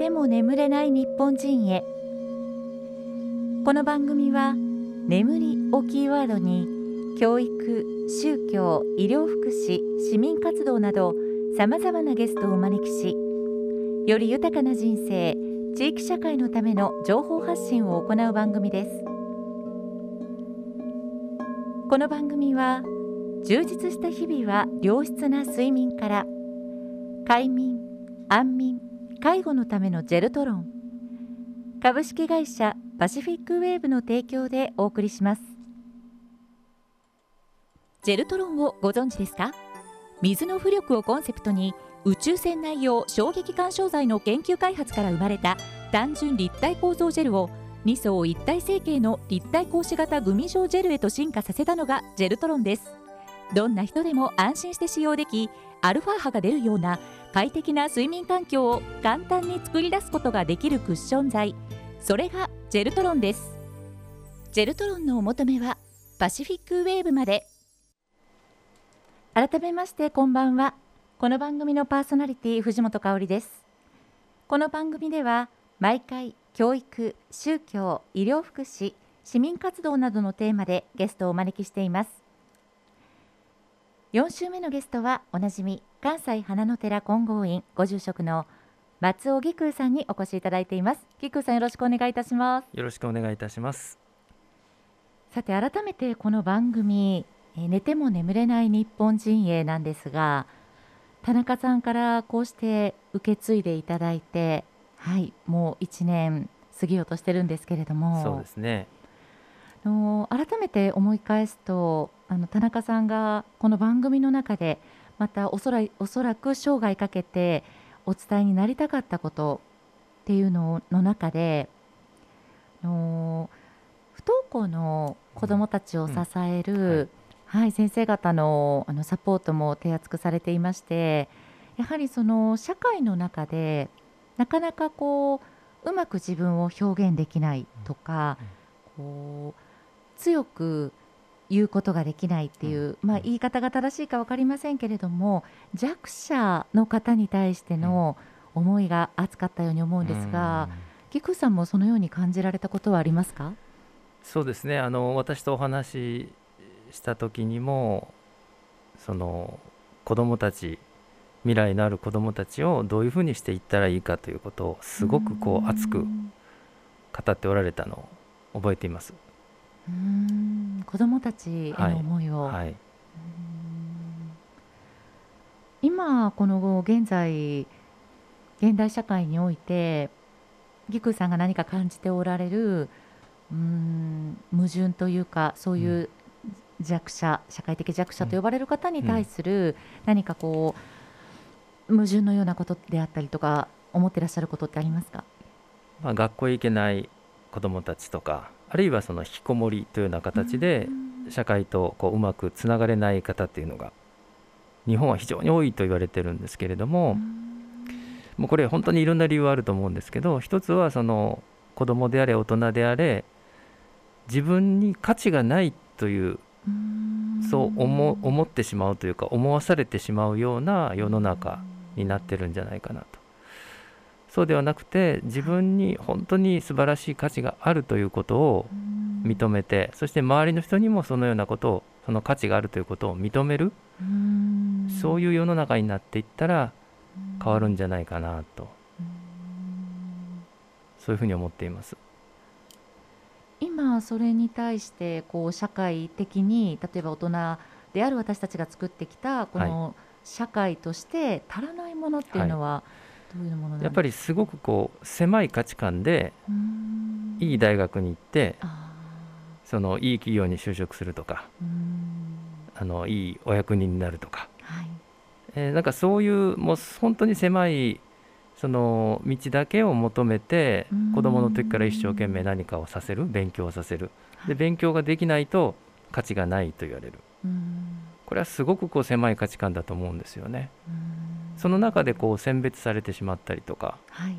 ても眠れない日本人へ。この番組は眠りをキーワードに教育宗教医療福祉市民活動などさまざまなゲストをお招きしより豊かな人生地域社会のための情報発信を行う番組です。この番組は充実した日々は良質な睡眠から快眠安眠介護のためのジェルトロン。株式会社パシフィックウェーブの提供でお送りします。ジェルトロンをご存知ですか？水の浮力をコンセプトに宇宙船内用衝撃干渉剤の研究開発から生まれた単純立体構造ジェルを2層一体成形の立体格子型グミ状ジェルへと進化させたのがジェルトロンです。どんな人でも安心して使用できアルファ波が出るような快適な睡眠環境を簡単に作り出すことができるクッション材それがジェルトロンです。ジェルトロンのお求めはパシフィックウェーブまで。改めましてこんばんは。この番組のパーソナリティ藤本香里です。この番組では毎回教育宗教医療福祉市民活動などのテーマでゲストをお招きしています。4週目のゲストはおなじみ関西花の寺金剛院ご住職の松尾義空さんにお越しいただいています。義空さんよろしくお願いいたします。よろしくお願いいたします。さて改めてこの番組寝ても眠れない日本人へなんですが田中さんからこうして受け継いでいただいてはいもう1年過ぎようとしてるんですけれども。そうですねの改めて思い返すとあの田中さんがこの番組の中でまたおそらおそらく生涯かけてお伝えになりたかったことっていうのの中での不登校の子どもたちを支える、うん。はい、はい、先生方のあのサポートも手厚くされていましてやはりその社会の中でなかなかこううまく自分を表現できないとか、うん、こう強く言うことができないっていう、まあ、言い方が正しいか分かりませんけれども弱者の方に対しての思いが熱かったように思うんですが、菊、うん、さんもそのように感じられたことはありますか？そうですね。あの私とお話しした時にもその子どもたち未来のある子どもたちをどういうふうにしていったらいいかということをすごくこう熱く語っておられたのを覚えています。うん。子どもたちへの思いを、はい。はい、今この現在現代社会においてギクさんが何か感じておられるうん矛盾というかそういう弱者、うん、社会的弱者と呼ばれる方に対する何かこう矛盾のようなことであったりとか思ってらっしゃることってありますか、まあ、学校へ行けない子どもたちとかあるいはその引きこもりというような形で社会とこううまくつながれない方っていうのが日本は非常に多いと言われてるんですけれどももうこれ本当にいろんな理由はあると思うんですけど一つはその子供であれ大人であれ自分に価値がないというそう思思ってしまうというか思わされてしまうような世の中になってるんじゃないかなとそうではなくて自分に本当に素晴らしい価値があるということを認めてそして周りの人にもそのようなことをその価値があるということを認める。そういう世の中になっていったら変わるんじゃないかなと。そういうふうに思っています。今それに対してこう社会的に例えば大人である私たちが作ってきたこの社会として足らないものっていうのは、はいやっぱりすごくこう狭い価値観でいい大学に行ってそのいい企業に就職するとかあのいいお役人になるとか、はい。えー、なんかそういうもう本当に狭いその道だけを求めて子どもの時から一生懸命何かをさせる勉強をさせる。で勉強ができないと価値がないと言われる。これはすごくこう狭い価値観だと思うんですよね。その中でこう選別されてしまったりとか、はい、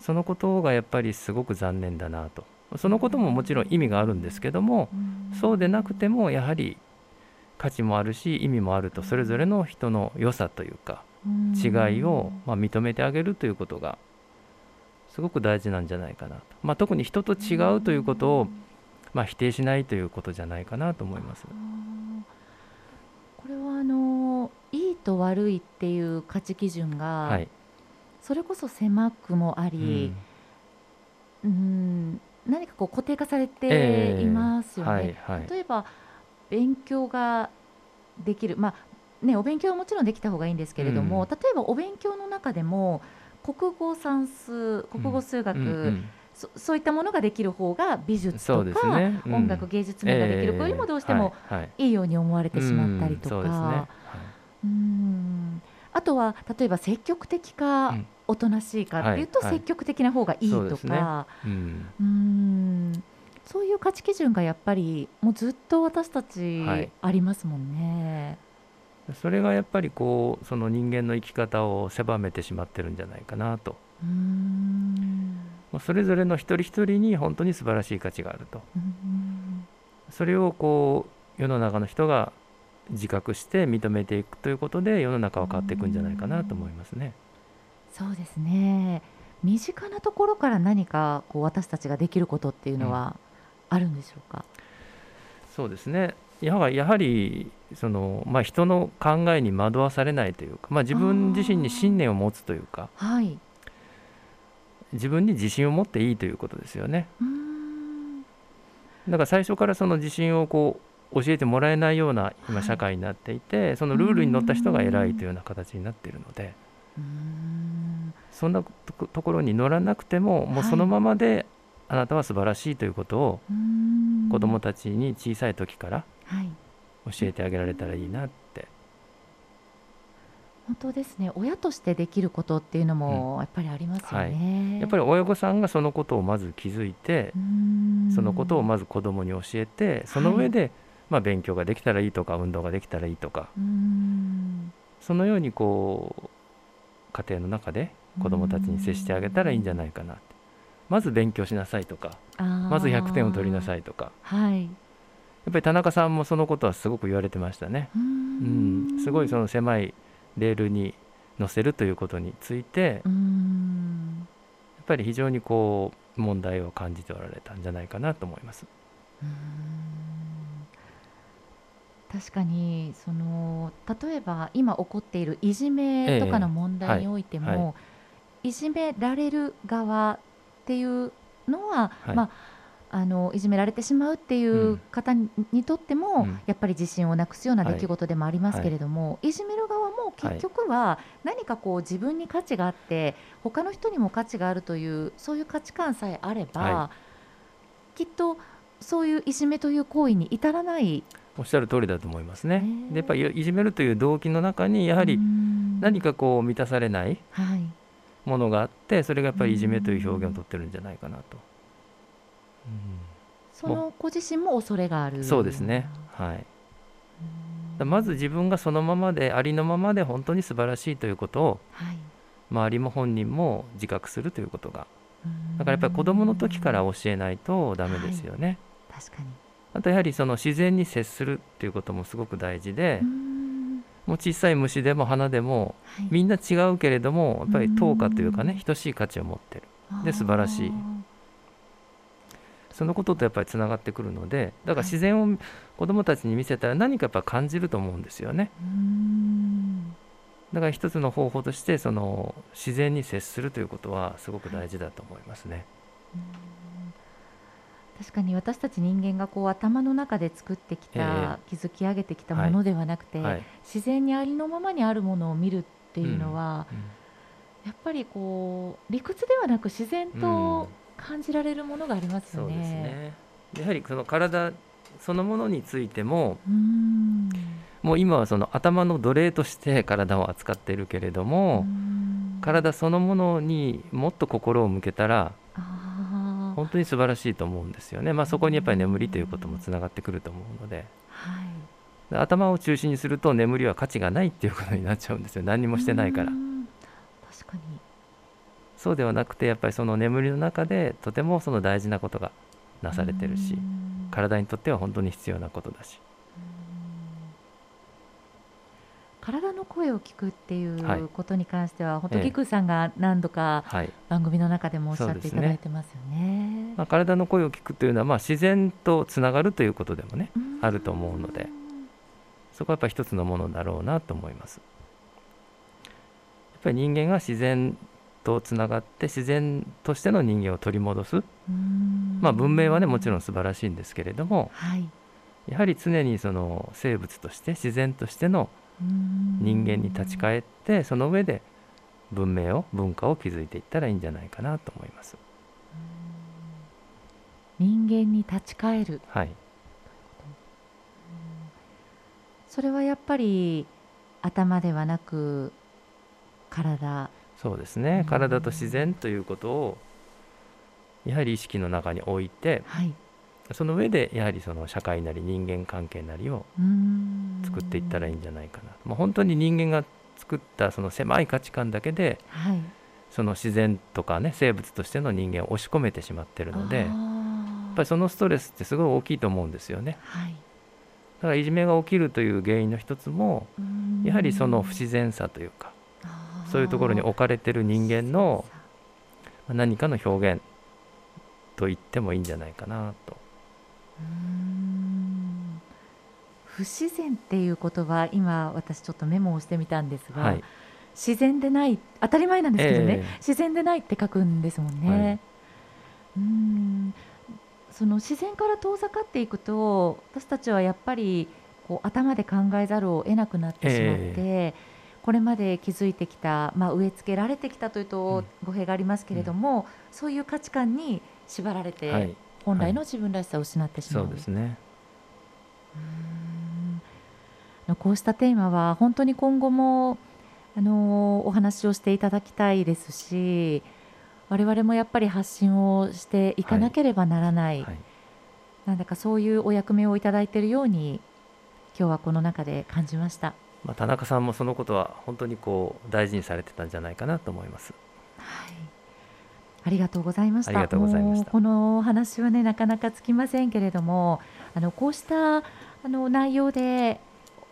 そのことがやっぱりすごく残念だなと。そのことももちろん意味があるんですけども、そうでなくてもやはり価値もあるし意味もあるとそれぞれの人の良さというか違いをま認めてあげるということがすごく大事なんじゃないかなと、まあ、特に人と違うということを、まあ、否定しないということじゃないかなと思います。これはあのいいと悪いっていう価値基準が、はい、それこそ狭くもあり、うん、うん何かこう固定化されていますよね。例えば勉強ができる、まあね、お勉強はもちろんできた方がいいんですけれども、うん、例えばお勉強の中でも国語算数国語数学、そそういったものができる方が美術とか、音楽芸術面ができる。子よりもどうしてもいい。ように思われてしまったりとか、うん。あとは例えば積極的かおとなしいかっていうと積極的な方がいいとか、うん。そういう価値基準がやっぱりもうずっと私たちありますもんね。それがやっぱりこうその人間の生き方を狭めてしまってるんじゃないかなと。それぞれの一人一人に本当に素晴らしい価値があると。それをこう世の中の人が自覚して認めていくということで世の中は変わっていくんじゃないかなと思いますね。そうですね。身近なところから何かこう私たちができることっていうのはあるんでしょうか、うん、そうですね。やはやはりその、まあ、人の考えに惑わされないというか、まあ、自分自身に信念を持つというか、はい、自分に自信を持っていいということですよね。だから最初からその自信をこう教えてもらえないような今社会になっていて、はい、そのルールに乗った人が偉いというような形になっているので。そんなところに乗らなくてももうそのままであなたは素晴らしいということを子どもたちに小さい時から教えてあげられたらいいなって。本当ですね。親としてできることっていうのもやっぱりありますよね、うんはい、やっぱり親御さんがそのことをまず気づいてそのことをまず子どもに教えてその上で、はい、まあ、勉強ができたらいいとか運動ができたらいいとかそのようにこう家庭の中で子どもたちに接してあげたらいいんじゃないかなまず勉強しなさいとかまず100点を取りなさいとか、はい、やっぱり田中さんもそのことはすごく言われてましたね。うん。すごいその狭いレールに乗せるということについてやっぱり非常にこう問題を感じておられたんじゃないかなと思います。確かにその例えば今起こっているいじめとかの問題においても、ええはい。はい、いじめられる側っていうのは、はい、まああのいじめられてしまうっていう方にとっても、うん、やっぱり自信をなくすような出来事でもありますけれども、はい、いじめる側も結局は何かこう自分に価値があって他の人にも価値があるというそういう価値観さえあれば、はい、きっとそういういじめという行為に至らないおっしゃる通りだと思いますね。でやっぱりいじめるという動機の中にやはり何かこう満たされないものがあってそれがやっぱりいじめという表現をとってるんじゃないかなと。その子自身も恐れがある。そうですね。はい。まず自分がそのままでありのままで本当に素晴らしいということを、はい、周りも本人も自覚するということが。だからやっぱり子どもの時から教えないとダメですよね、はい、確かにあとやはりその自然に接するっていうこともすごく大事でもう小さい虫でも花でも、はい、みんな違うけれどもやっぱり等価というかね等しい価値を持ってる。で素晴らしい。そのこととやっぱりつながってくるのでだから自然を子どもたちに見せたら何かやっぱ感じると思うんですよね。だから一つの方法としてその自然に接するということはすごく大事だと思いますね。確かに私たち人間がこう頭の中で作ってきた、えー、築き上げてきたものではなくて、はい。はい、自然にありのままにあるものを見るっていうのは、うんうん、やっぱりこう理屈ではなく自然と感じられるものがありますよね。ね。やはりその体そのものについてももう今はその頭の奴隷として体を扱っているけれども体そのものにもっと心を向けたら本当に素晴らしいと思うんですよね、まあ、そこにやっぱり眠りということもつながってくると思うので、はい、頭を中心にすると眠りは価値がないっていうことになっちゃうんですよ。何にもしてないから。確かに。そうではなくてやっぱりその眠りの中でとてもその大事なことがなされてるし体にとっては本当に必要なことだし体の声を聞くっていはい。うことに関しては、本当、ええ。ギクさんが何度かはい。番組の中でもおっしゃっていただいてますよね。まあ、体の声を聞くというのは、まあ、自然とつながるということでもねうん。あると思うのでそこはやっぱり一つのものだろうなと思います。やっぱり人間が自然とつながって自然としての人間を取り戻す、うん。まあ、文明はねもちろん素晴らしいんですけれどもはい、やはり常にその生物として自然としての人間に立ち返ってその上で文明を文化を築いていったらいいんじゃないかなと思います。人間に立ち返る。はい、それはやっぱり頭ではなく体。そうですうん。ね体と自然ということをやはり意識の中に置いてはいその上でやはりその社会なり人間関係なりを作っていったらいいんじゃないかな、もう本当に人間が作ったその狭い価値観だけではい。その自然とかね生物としての人間を押し込めてしまってるのでやっぱりそのストレスってすごい大きいと思うんですよね。はい。だからいじめが起きるという原因の一つもうん。やはりその不自然さというかそういうところに置かれてる人間のまあ何かの表現と言ってもいいんじゃないかなとうーん。不自然っていう言葉今私ちょっとメモをしてみたんですが、はい。自然でない当たり前なんですけどね、ええ。自然でないって書くんですもんね。はい。うーん。その自然から遠ざかっていくと私たちはやっぱりこう頭で考えざるを得なくなってしまって、これまで築いてきた、まあ、植え付けられてきたというと語弊がありますけれども、そういう価値観に縛られて、はい本来の自分らしさを失ってしま。そううですねうこうしたテーマは本当に今後もあのお話をしていただきたいですし我々もやっぱり発信をしていかなければならない、はいなんだかそういうお役目をいただいているように今日はこの中で感じました。まあ、田中さんもそのことは本当にこう大事にされてたんじゃないかなと思います。はいありがとうございました。このお話はねなかなかつきませんけれども、あのこうしたあの内容で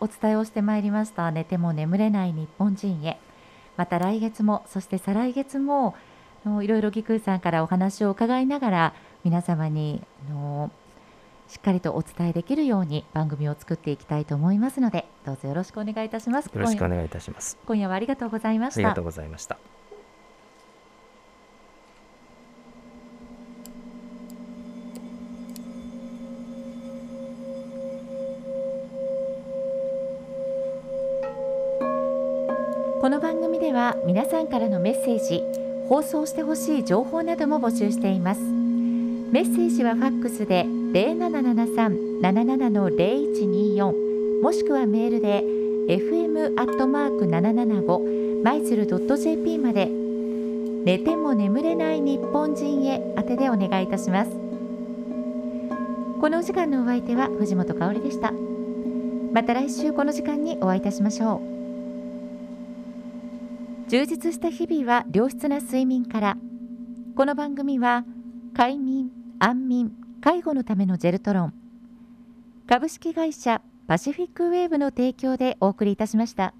お伝えをしてまいりました寝ても眠れない日本人へ。また来月もそして再来月もいろいろギクーさんからお話を伺いながら皆様にあのしっかりとお伝えできるように番組を作っていきたいと思いますのでどうぞよろしくお願いいたします。よろしくお願いいたします。今夜はありがとうございましたありがとう。ございました。この番組では皆さんからのメッセージ放送してほしい情報なども募集しています。メッセージはファックスで0773-77-0124もしくはメールで fm.775 マイズル .jp まで。寝ても眠れない日本人へ宛てでお願いいたします。このお時間のお相手は藤本香里でした。また来週この時間にお会いいたしましょう。充実した日々は良質な睡眠からこの番組は快眠安眠介護のためのジェルトロン株式会社パシフィックウェーブの提供でお送りいたしました。